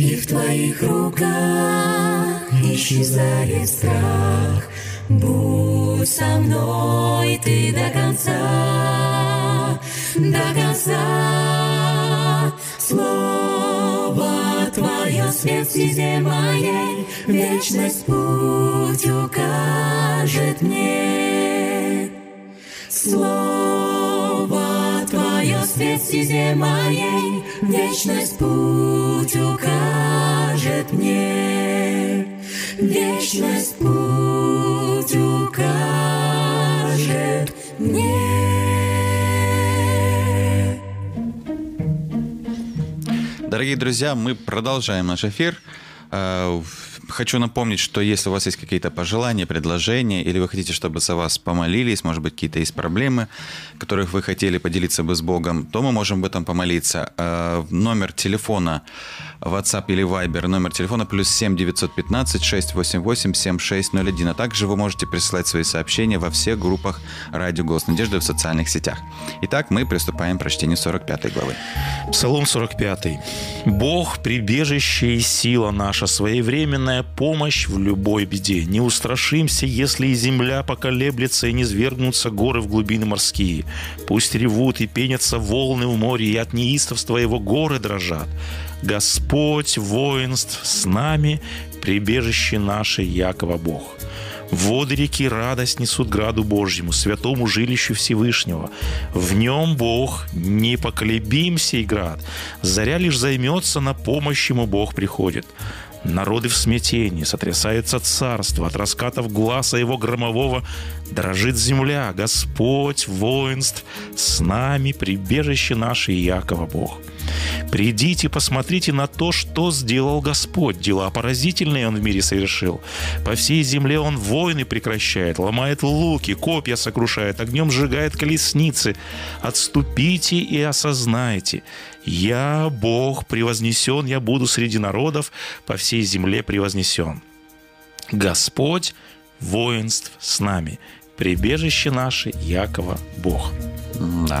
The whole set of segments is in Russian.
И в Твоих руках исчезает страх. Будь со мной Ты до конца, до конца. Слово Твое свет стезе моей, Вечность путь укажет мне. Слово Твое свет стезе моей, Вечность путь Вечность путь укажет мне. Дорогие друзья, мы продолжаем наш эфир. Э, Хочу напомнить, что если у вас есть какие-то пожелания, предложения, или вы хотите, чтобы за вас помолились, может быть, какие-то есть проблемы, которых вы хотели поделиться бы с Богом, то мы можем об этом помолиться. Э, Номер телефона WhatsApp или Viber, номер телефона плюс 7 915 688 7601. А также вы можете присылать свои сообщения во всех группах «Радио Голос Надежды» в социальных сетях. Итак, мы приступаем к прочтению 45 главы. Псалом 45. «Бог – прибежище и сила наша, своевременная помощь в любой беде. Не устрашимся, если и земля поколеблется, и не свергнутся горы в глубины морские. Пусть ревут и пенятся волны в море, и от неистовства его горы дрожат. Господь воинств с нами, прибежище наше, Якова Бог». Воды реки радость несут граду Божьему, святому жилищу Всевышнего. В нем Бог непоколебим сей град. Заря лишь займется, на помощь ему Бог приходит. Народы в смятении, сотрясается царство, от раскатов глаза его громового дрожит земля. Господь воинств с нами, прибежище наше Якова Бог. Придите, посмотрите на то, что сделал Господь. Дела поразительные Он в мире совершил. По всей земле Он войны прекращает, ломает луки, копья сокрушает, огнем сжигает колесницы. Отступите и осознайте. Я, Бог, превознесен, я буду среди народов, по всей земле превознесен. Господь воинств с нами. Прибежище наше, Якова Бог. Да.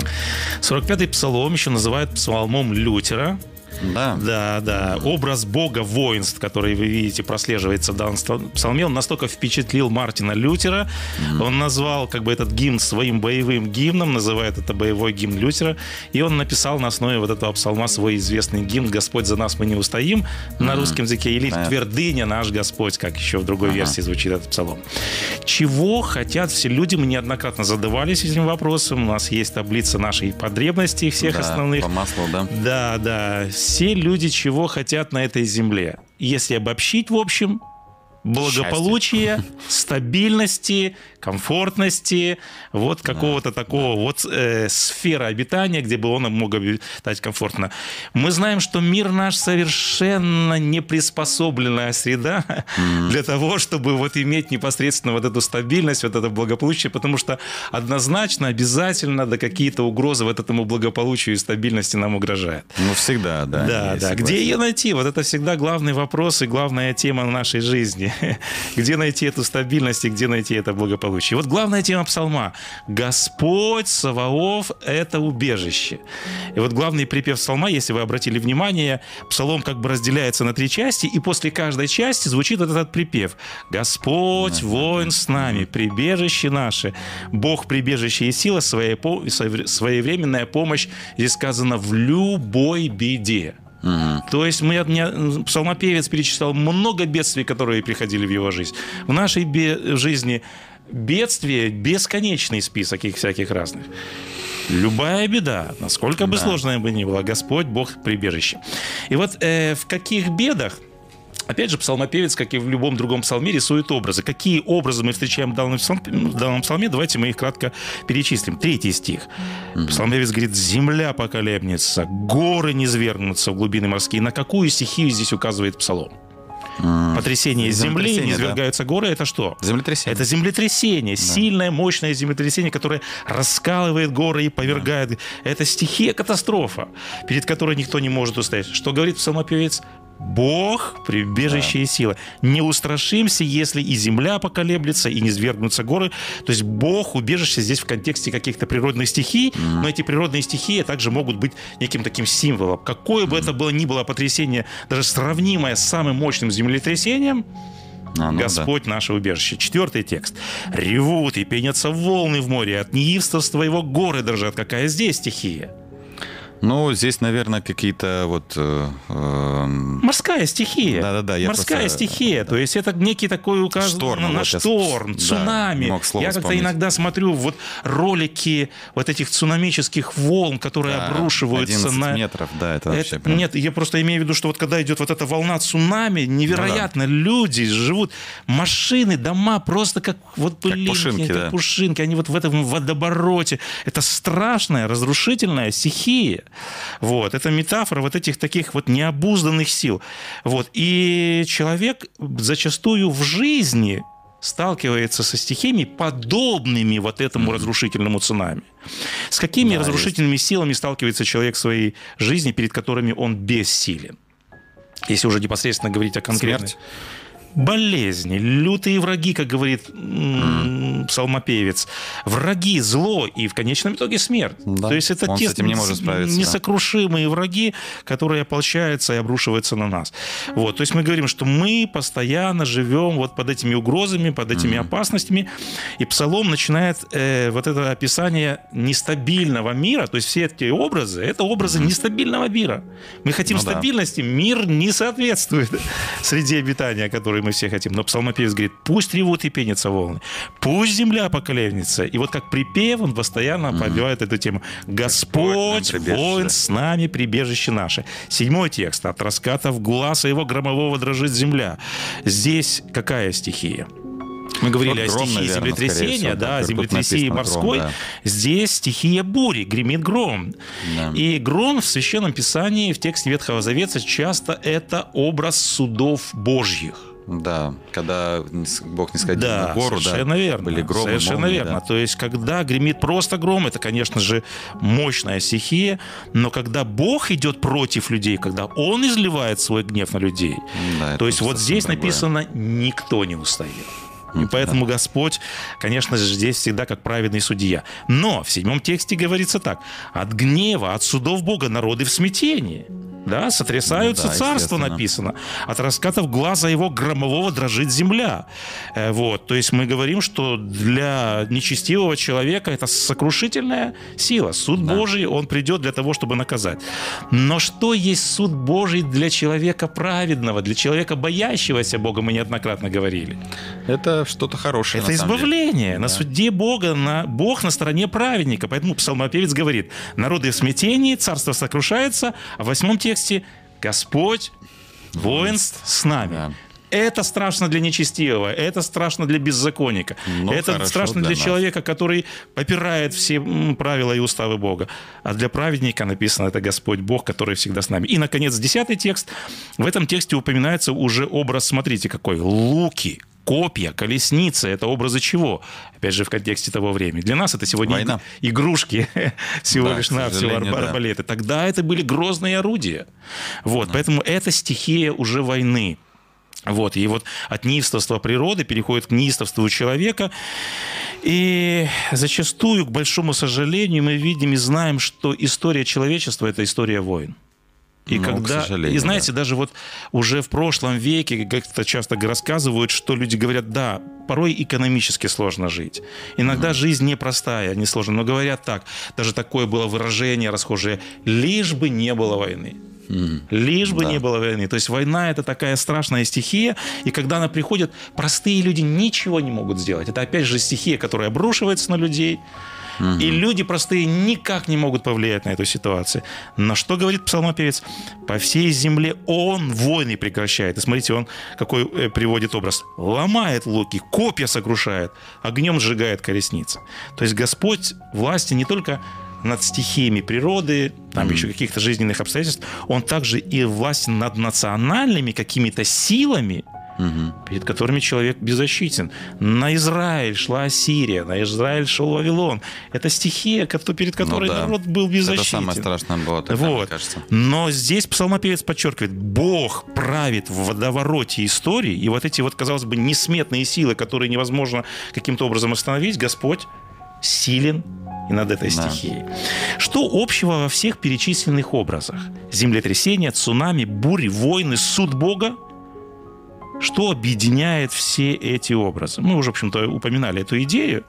45-й псалом еще называют псалмом Лютера. Да. Да, да. Образ бога воинств, который вы видите, прослеживается в данном псалме, он настолько впечатлил Мартина Лютера. Mm-hmm. Он назвал как бы этот гимн своим боевым гимном, называет это боевой гимн Лютера. И он написал на основе вот этого псалма свой известный гимн «Господь за нас мы не устоим» mm-hmm. на русском языке. Или yeah. «Твердыня наш Господь», как еще в другой uh-huh. версии звучит этот псалом. Чего хотят все люди? Мы неоднократно задавались этим вопросом. У нас есть таблица нашей потребностей всех да, основных. По маслу, да. Да, да все люди чего хотят на этой земле. Если обобщить, в общем, благополучия, Счастье. стабильности, комфортности, вот какого-то да, такого да. вот э, сфера обитания, где бы он мог обитать комфортно. Мы знаем, что мир наш совершенно не приспособленная среда mm-hmm. для того, чтобы вот иметь непосредственно вот эту стабильность, вот это благополучие, потому что однозначно, обязательно, да какие-то угрозы вот этому благополучию и стабильности нам угрожают. Ну, всегда, да. Да, да. Где ее найти? Вот это всегда главный вопрос и главная тема нашей жизни. Найти, где найти эту стабильность и где найти это благополучие. Вот главная тема псалма. Господь Саваоф – это убежище. И вот главный припев псалма, если вы обратили внимание, псалом как бы разделяется на три части, и после каждой части звучит вот этот припев. Господь, воин с нами, прибежище наше, Бог прибежище и сила, своя, своевременная помощь, здесь сказано, в любой беде. Угу. То есть мы, мне, псалмопевец перечислял много бедствий, которые приходили в его жизнь. В нашей бе- жизни бедствия бесконечный список их всяких разных. Любая беда, насколько бы да. сложная бы ни была, Господь, Бог прибежище. И вот э, в каких бедах Опять же, псалмопевец, как и в любом другом псалме, рисует образы. Какие образы мы встречаем в данном, псалме, в данном псалме, давайте мы их кратко перечислим. Третий стих. Mm-hmm. Псалмопевец говорит, земля поколебнется, горы не свергнутся в глубины морские. На какую стихию здесь указывает псалом? Потрясение земли, низвергаются да. горы, это что? Землетрясение. Это землетрясение, да. сильное, мощное землетрясение, которое раскалывает горы и повергает. Да. Это стихия катастрофа, перед которой никто не может устоять. Что говорит псалмопевец? Бог – прибежище да. и сила. Не устрашимся, если и земля поколеблется, и не свергнутся горы. То есть Бог – убежище здесь в контексте каких-то природных стихий, mm. но эти природные стихии также могут быть неким таким символом. Какое бы mm. это было ни было потрясение, даже сравнимое с самым мощным землетрясением, а, ну Господь да. наше убежище. Четвертый текст. Ревут и пенятся волны в море, от неистовства его горы дрожат. Какая здесь стихия? Ну, здесь, наверное, какие-то вот... Э, э, Морская стихия. Да-да-да. Морская просто, стихия. Да. То есть это некий такой указ шторм, на, вот шторм, я, цунами. Да, я как-то иногда смотрю вот ролики вот этих цунамических волн, которые да, обрушиваются на... метров, да, это вообще... Это, Нет, я просто имею в виду, что вот когда идет вот эта волна цунами, невероятно, ну, да. люди живут, машины, дома просто как вот пылинки, как пушинки, как да. пушинки, они вот в этом водобороте. Это страшная, разрушительная стихия. Вот. Это метафора вот этих таких вот необузданных сил. Вот. И человек зачастую в жизни сталкивается со стихиями, подобными вот этому разрушительному цунами. С какими да, разрушительными есть. силами сталкивается человек в своей жизни, перед которыми он бессилен? Если уже непосредственно говорить о конкретной... Смерть болезни, лютые враги, как говорит mm. псалмопевец, враги, зло и в конечном итоге смерть. Да. То есть это Он те с этим не может справиться, несокрушимые да. враги, которые ополчаются и обрушиваются на нас. Вот. То есть мы говорим, что мы постоянно живем вот под этими угрозами, под этими mm. опасностями, и псалом начинает э, вот это описание нестабильного мира, то есть все эти образы, это образы mm. нестабильного мира. Мы хотим ну, стабильности, да. мир не соответствует среди обитания, которые мы все хотим. Но псалмопевец говорит, пусть ревут и пенятся волны, пусть земля поколевнется. И вот как припев он постоянно побивает эту тему. Господь, воин с нами, прибежище наше. Седьмой текст. От раскатов глаза его громового дрожит земля. Здесь какая стихия? Мы говорили вот о стихии наверное, землетрясения, всего, да, землетрясения морской. Гром, да. Здесь стихия бури, гремит гром. Да. И гром в Священном Писании, в тексте Ветхого Завета часто это образ судов Божьих. Да, когда Бог не сходил да, на гору, совершенно да, верно. были громы, Совершенно молнии, верно. Да. То есть, когда гремит просто гром, это, конечно же, мощная стихия, но когда Бог идет против людей, когда Он изливает свой гнев на людей, да, то есть вот здесь другое. написано «никто не устоит». И поэтому да. Господь, конечно же, здесь всегда как праведный судья. Но в седьмом тексте говорится так. «От гнева, от судов Бога народы в смятении». Да, сотрясаются ну, да, царства, написано. От раскатов глаза его громового дрожит земля. Э, вот, то есть мы говорим, что для нечестивого человека это сокрушительная сила. Суд да. Божий, он придет для того, чтобы наказать. Но что есть суд Божий для человека праведного, для человека боящегося Бога, мы неоднократно говорили. Это что-то хорошее. Это избавление. На да. суде Бога, на, Бог на стороне праведника. Поэтому псалмопевец говорит, народы в смятении, царство сокрушается, а в восьмом тексте тексте «Господь, воинств с нами». Да. Это страшно для нечестивого, это страшно для беззаконника, ну, это страшно для, для человека, который попирает все правила и уставы Бога. А для праведника написано это Господь Бог, который всегда с нами. И, наконец, десятый текст. В этом тексте упоминается уже образ, смотрите какой, луки, копья, колесницы – это образы чего? Опять же, в контексте того времени. Для нас это сегодня Война. игрушки, всего да, лишь навсего арбалеты. Да. Тогда это были грозные орудия. Вот, да. Поэтому это стихия уже войны. Вот, и вот от неистовства природы переходит к неистовству человека. И зачастую, к большому сожалению, мы видим и знаем, что история человечества – это история войн. И Ну, когда, и знаете, даже вот уже в прошлом веке как-то часто рассказывают, что люди говорят, да, порой экономически сложно жить. Иногда жизнь непростая, не сложная. Но говорят так, даже такое было выражение расхожее, лишь бы не было войны. Лишь бы Да. не было войны. То есть война это такая страшная стихия, и когда она приходит, простые люди ничего не могут сделать. Это опять же стихия, которая обрушивается на людей. И люди простые никак не могут повлиять на эту ситуацию. Но что говорит псалмопевец? По всей земле он войны прекращает. И смотрите, он какой э, приводит образ. Ломает луки, копья сокрушает, огнем сжигает колесницы. То есть Господь власти не только над стихиями природы, там еще каких-то жизненных обстоятельств, он также и властен над национальными какими-то силами, перед которыми человек беззащитен. На Израиль шла Ассирия, на Израиль шел Вавилон. Это стихия, перед которой Ну да. народ был беззащитен. Это самое страшное было тогда, мне Вот. кажется. Но здесь псалмопевец подчеркивает, Бог правит в водовороте истории, и вот эти вот, казалось бы, несметные силы, которые невозможно каким-то образом остановить, Господь силен и над этой Да. стихией. Что общего во всех перечисленных образах? Землетрясения, цунами, бури, войны, суд Бога? Что объединяет все эти образы? Мы уже, в общем-то, упоминали эту идею.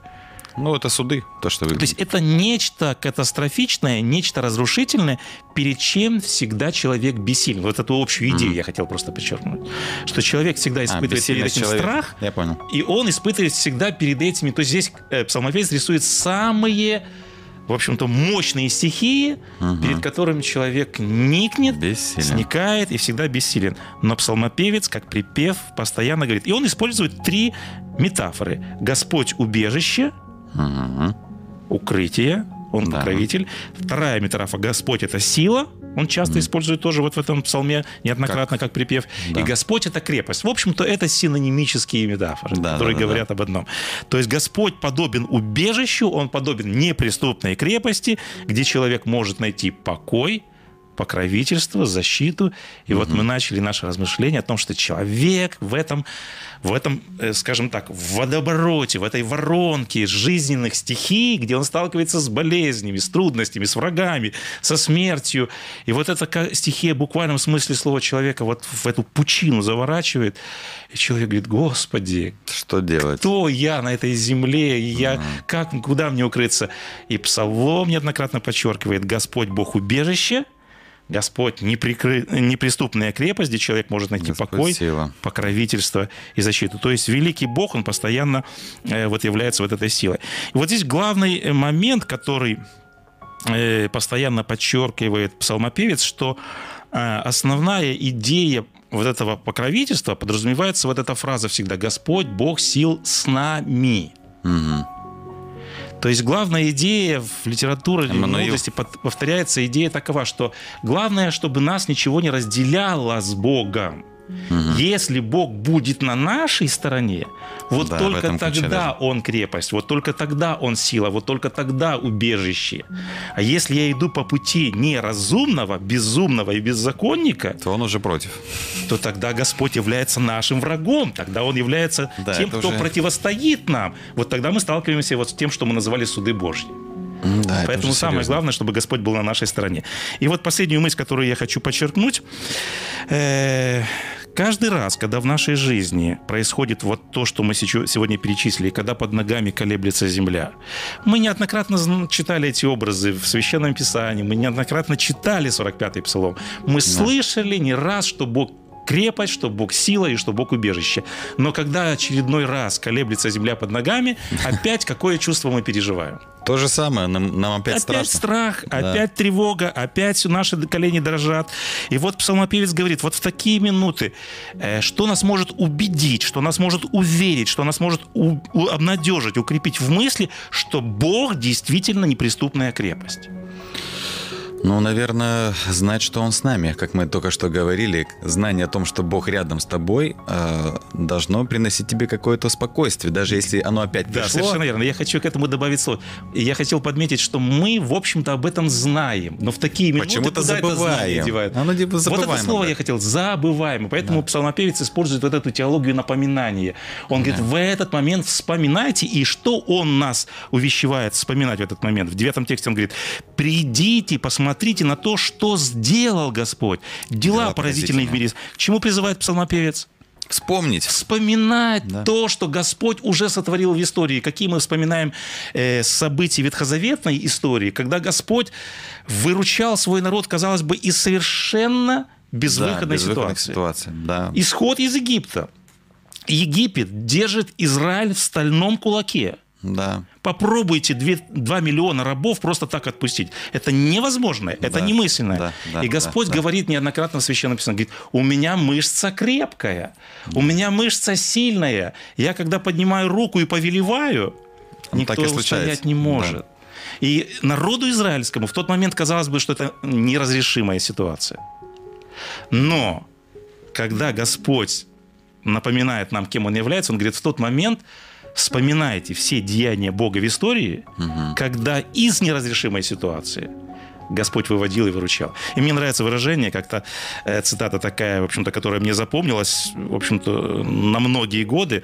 Ну, это суды, то, что вы... То есть это нечто катастрофичное, нечто разрушительное, перед чем всегда человек бессилен. Вот эту общую идею я хотел просто подчеркнуть. Что человек всегда А, испытывает перед бессильность этим человека. страх, Я понял. и он испытывает всегда перед этими. То есть здесь э, псалмопевец рисует самые, в общем-то, мощные стихии, перед которыми человек никнет, Бессилен. сникает и всегда бессилен. Но псалмопевец, как припев, постоянно говорит. И он использует три метафоры. Господь убежище, Мгм. укрытие, он Да. покровитель. Вторая метафора Господь это сила. Он часто использует тоже вот в этом псалме неоднократно как, припев. Да. И Господь это крепость. В общем-то, это синонимические метафоры, Да, которые да, да, говорят об одном. То есть Господь подобен убежищу, он подобен неприступной крепости, где человек может найти покой, покровительство, защиту. И вот мы начали наше размышление о том, что человек в этом, в этом, э, скажем так, в водовороте, в этой воронке жизненных стихий, где он сталкивается с болезнями, с трудностями, с врагами, со смертью. И вот эта стихия в буквальном смысле слова человека вот в эту пучину заворачивает. И человек говорит, Господи, Что делать? кто я на этой земле, и я, как, куда мне укрыться? И Псалом неоднократно подчеркивает, Господь Бог убежище, Господь неприкры... неприступная крепость, где человек может найти Господь покой, сила. покровительство и защиту. То есть великий Бог, он постоянно э, вот является вот этой силой. И вот здесь главный э, момент, который э, постоянно подчеркивает псалмопевец, что основная идея вот этого покровительства подразумевается вот эта фраза всегда «Господь, Бог сил с нами». Мгм. То есть главная идея в литературе Эммануил. мудрости повторяется идея такова, что главное, чтобы нас ничего не разделяло с Богом. Если Бог будет на нашей стороне, вот Да, только тогда даже. Он крепость, вот только тогда Он сила, вот только тогда убежище. А если я иду по пути неразумного, безумного и беззаконника, То он уже против. то тогда Господь является нашим врагом, тогда Он является Да, тем, кто уже- противостоит нам. Вот тогда мы сталкиваемся вот с тем, что мы называли суды Божьи. Да, это Поэтому самое серьезно. главное, чтобы Господь был на нашей стороне. И вот последнюю мысль, которую я хочу подчеркнуть. Э, Каждый раз, когда в нашей жизни происходит вот то, что мы сегодня перечислили, когда под ногами колеблется земля, мы неоднократно читали эти образы в Священном Писании, мы неоднократно читали 45-й Псалом, мы слышали не раз, что Бог крепость, что Бог сила и что Бог убежище. Но когда очередной раз колеблется земля под ногами, опять какое чувство мы переживаем? То же самое, нам, нам опять, Опять страшно. страх, Да. опять тревога, опять наши колени дрожат. И вот псалмопевец говорит, вот в такие минуты, э, что нас может убедить, что нас может уверить, что нас может у- у- обнадежить, укрепить в мысли, что Бог действительно неприступная крепость. Ну, наверное, знать, что Он с нами, как мы только что говорили, знание о том, что Бог рядом с тобой, э, должно приносить тебе какое-то спокойствие, даже если оно опять Да, пришло. совершенно верно. Я хочу к этому добавить слово. Я хотел подметить, что мы, в общем-то, об этом знаем. Но в такие минуты Почему-то это забываем. девают? Оно типа Вот забываем это слово я хотел. Забываем. И поэтому псалмопевец использует вот эту теологию напоминания. Он говорит, в этот момент вспоминайте. И что он нас увещевает вспоминать в этот момент? В девятом тексте он говорит, придите, посмотрите на то, что сделал Господь. Дела, Дела поразительные в мире. К чему призывает псалмопевец? Вспомнить. вспоминать то, что Господь уже сотворил в истории. Какие мы вспоминаем э, события ветхозаветной истории, когда Господь выручал свой народ, казалось бы, из совершенно безвыходной Да, ситуации. ситуаций, Да. Исход из Египта. Египет держит Израиль в стальном кулаке. Да. Попробуйте 2, миллиона рабов просто так отпустить. Это невозможно, это Да, немысленно. да, да, и Господь да, да. говорит неоднократно в Священном Писании, говорит, у меня мышца крепкая, у меня мышца сильная. Я когда поднимаю руку и повелеваю, Ну, никто так и устоять не может. И народу израильскому в тот момент казалось бы, что это неразрешимая ситуация. Но когда Господь напоминает нам, кем Он является, Он говорит, в тот момент вспоминайте все деяния Бога в истории, когда из неразрешимой ситуации Господь выводил и выручал. И мне нравится выражение, как-то э, цитата такая, в общем-то, которая мне запомнилась, в общем-то, на многие годы.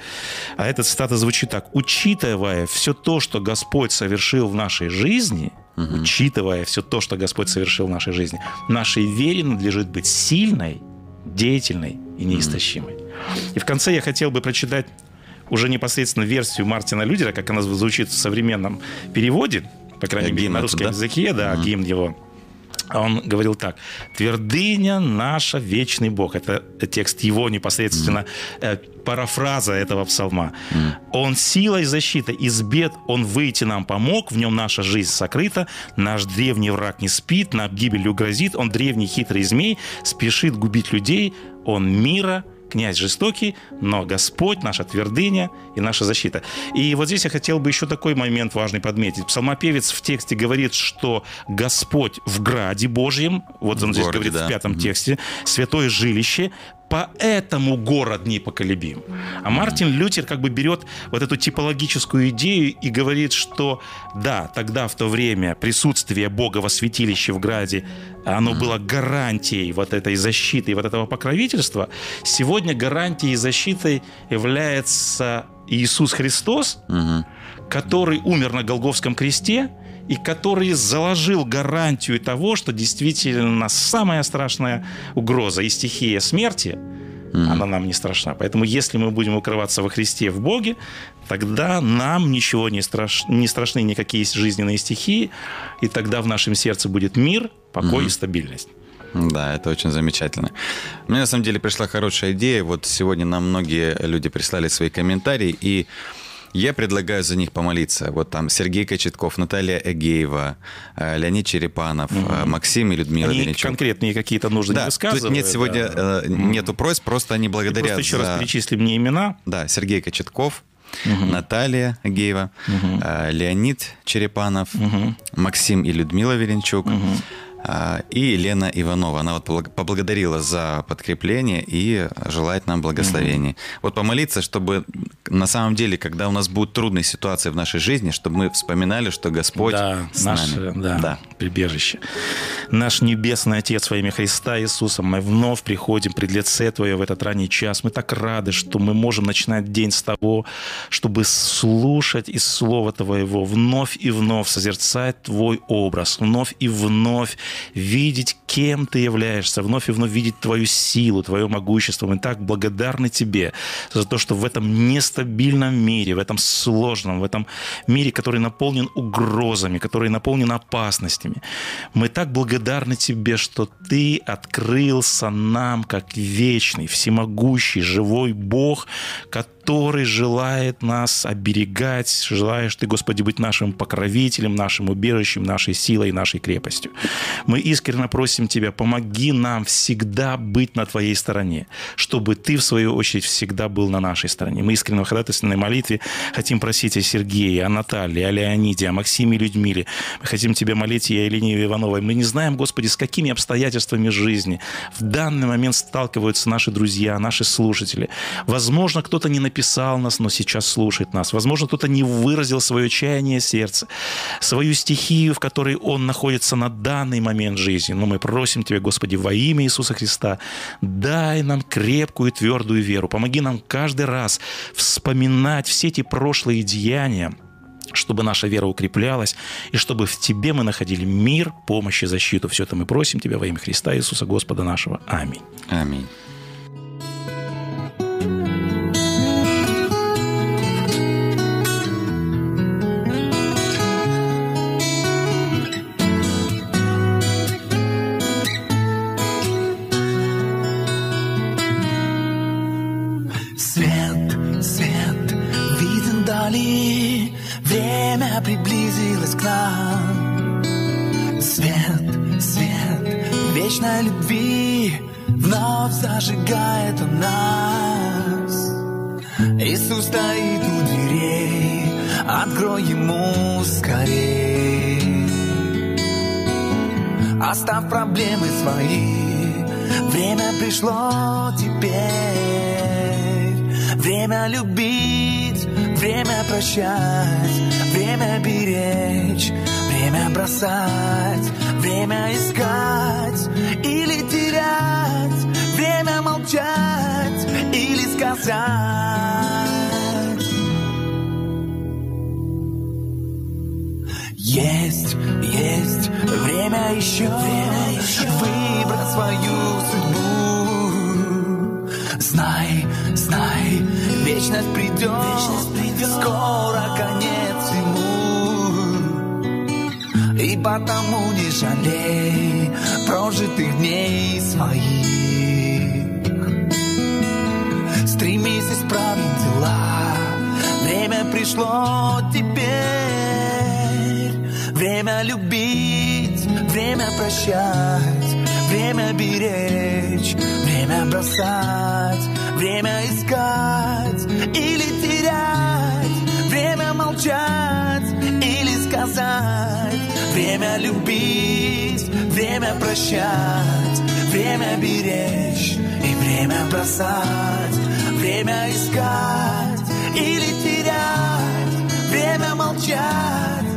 А эта цитата звучит так. «Учитывая все то, что Господь совершил в нашей жизни, учитывая все то, что Господь совершил в нашей жизни, нашей вере надлежит быть сильной, деятельной и неистощимой». И в конце я хотел бы прочитать уже непосредственно версию Мартина Людера, как она звучит в современном переводе, по крайней мере, на русском да? языке, да, гимн его. Он говорил так. «Твердыня наша, вечный Бог». Это текст его непосредственно, э, парафраза этого псалма. «Он сила и защита, из бед Он выйти нам помог, в нем наша жизнь сокрыта, наш древний враг не спит, нам гибелью грозит, он древний хитрый змей, спешит губить людей, он мира, князь жестокий, но Господь наша твердыня и наша защита. И вот здесь я хотел бы еще такой момент важный подметить. Псалмопевец в тексте говорит, что Господь в граде Божьем, вот он В здесь городе, говорит да. в пятом тексте, святое жилище, поэтому город непоколебим. А Мартин Лютер как бы берет вот эту типологическую идею и говорит, что да, тогда в то время присутствие Бога во святилище в Граде, оно было гарантией вот этой защиты и вот этого покровительства. Сегодня гарантией и защитой является Иисус Христос, который умер на Голговском кресте и который заложил гарантию того, что действительно самая страшная угроза и стихия смерти, она нам не страшна. Поэтому если мы будем укрываться во Христе в Боге, тогда нам ничего не, страш... не страшны никакие жизненные стихии, и тогда в нашем сердце будет мир, покой и стабильность. Да, это очень замечательно. Мне на самом деле пришла хорошая идея. Вот сегодня нам многие люди прислали свои комментарии, и я предлагаю за них помолиться. Вот там Сергей Кочетков, Наталья Эгеева, э, Леонид Черепанов, э, Максим и Людмила Они Венечук. конкретные какие-то нужды не Да, тут высказывают. нет сегодня да. э, нету просьб, просто они И благодарят Просто еще за... раз перечислим мне имена. Да, Сергей Кочетков, Наталья Агеева, э, Леонид Черепанов, Максим и Людмила Веренчук. э, И Лена Иванова. Она вот благ- поблагодарила за подкрепление и желает нам благословений. Вот помолиться, чтобы на самом деле, когда у нас будут трудные ситуации в нашей жизни, чтобы мы вспоминали, что Господь да, с наше нами. да, Да. прибежище. Наш Небесный Отец во имя Христа Иисуса, мы вновь приходим пред лице Твое в этот ранний час. Мы так рады, что мы можем начинать день с того, чтобы слушать из Слова Твоего, вновь и вновь созерцать Твой образ, вновь и вновь видеть, кем Ты являешься, вновь и вновь видеть Твою силу, Твое могущество. Мы так благодарны Тебе за то, что в этом нестабильном мире, в этом сложном, в этом мире, который наполнен угрозами, который наполнен опасностями, мы так благодарны Тебе, что Ты открылся нам как вечный, всемогущий, живой Бог, который желает нас оберегать, желаешь Ты, Господи, быть нашим покровителем, нашим убежищем, нашей силой, нашей крепостью. Мы искренне просим Тебя, помоги нам всегда быть на Твоей стороне, чтобы Ты, в свою очередь, всегда был на нашей стороне. Мы искренне в ходатайственной молитве хотим просить о Сергее, о Наталье, о Леониде, о Максиме Людмиле. Мы хотим Тебя молить и о Елене Ивановой. Мы не знаем, Господи, с какими обстоятельствами жизни в данный момент сталкиваются наши друзья, наши слушатели. Возможно, кто-то не написал нас, но сейчас слушает нас. Возможно, кто-то не выразил свое чаяние сердца, свою стихию, в которой он находится на данный момент жизни. Но мы просим Тебя, Господи, во имя Иисуса Христа, дай нам крепкую и твердую веру. Помоги нам каждый раз вспоминать все эти прошлые деяния, чтобы наша вера укреплялась, и чтобы в Тебе мы находили мир, помощь и защиту. Все это мы просим Тебя во имя Христа Иисуса Господа нашего. Аминь. Аминь. Оставь проблемы свои, время пришло теперь. Время любить, время прощать, время беречь, время бросать, время искать или терять, время молчать или сказать. Есть, есть время еще, выбрать свою судьбу. Знай, знай, вечность придет, скоро конец ему. И потому не жалей прожитых дней своих. Стремись исправить дела, время пришло теперь. Время любить, время прощать, время беречь, время бросать, время искать или терять, время молчать или сказать, время любить, время прощать, время беречь и время бросать, время искать или терять, время молчать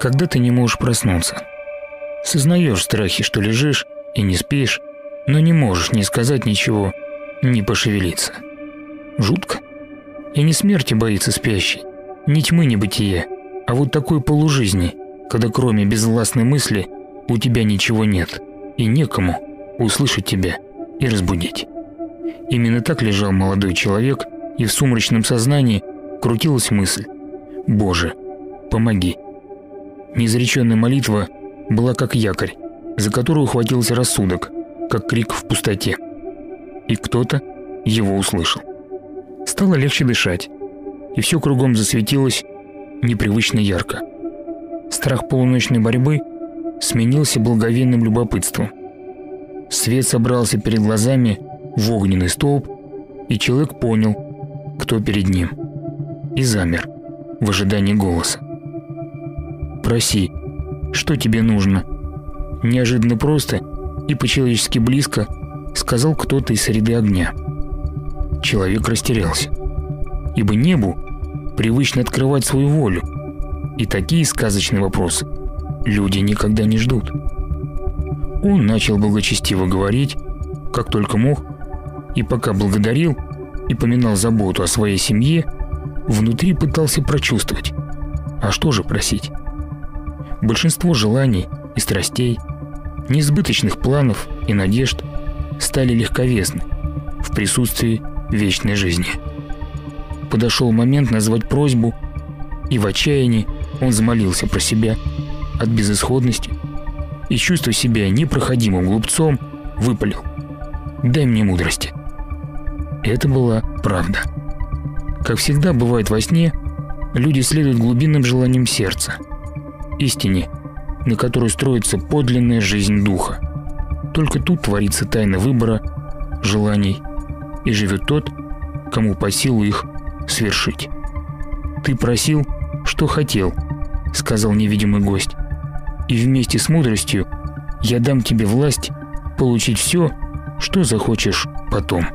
когда ты не можешь проснуться. Сознаешь страхи, что лежишь и не спишь, но не можешь ни сказать ничего, ни пошевелиться. Жутко. И не смерти боится спящий, ни тьмы ни бытия, а вот такой полужизни, когда кроме безвластной мысли у тебя ничего нет, и некому услышать тебя и разбудить. Именно так лежал молодой человек, и в сумрачном сознании крутилась мысль «Боже, помоги». Неизреченная молитва была как якорь, за которую ухватился рассудок, как крик в пустоте. И кто-то его услышал. Стало легче дышать, и все кругом засветилось непривычно ярко. Страх полуночной борьбы сменился благовейным любопытством. Свет собрался перед глазами в огненный столб, и человек понял, кто перед ним, и замер в ожидании голоса. «Проси, что тебе нужно?» неожиданно просто и по-человечески близко сказал кто-то из среды огня. Человек растерялся, ибо небу привычно открывать свою волю, и такие сказочные вопросы люди никогда не ждут. Он начал благочестиво говорить, как только мог, и пока благодарил и поминал заботу о своей семье, внутри пытался прочувствовать, а что же просить? Большинство желаний и страстей, неизбыточных планов и надежд стали легковесны в присутствии вечной жизни. Подошел момент назвать просьбу, и в отчаянии он замолился про себя от безысходности и, чувствуя себя непроходимым глупцом, выпалил «Дай мне мудрости». Это была правда. Как всегда бывает во сне, люди следуют глубинным желаниям сердца, истине, на которой строится подлинная жизнь духа. Только тут творится тайна выбора, желаний, и живет тот, кому по силу их свершить. «Ты просил, что хотел», — сказал невидимый гость, «и вместе с мудростью я дам тебе власть получить все, что захочешь потом».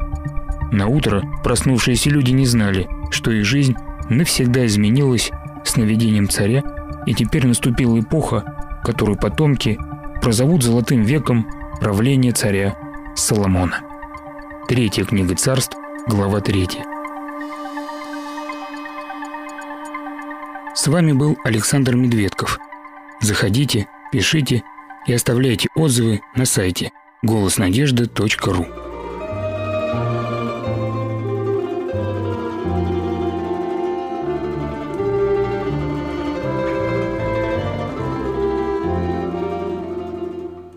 На утро проснувшиеся люди не знали, что их жизнь навсегда изменилась сновидением царя, и теперь наступила эпоха, которую потомки прозовут золотым веком правления царя Соломона. Третья книга царств, глава 3. С вами был Александр Медведков. Заходите, пишите и оставляйте отзывы на сайте голоснадежды.ру.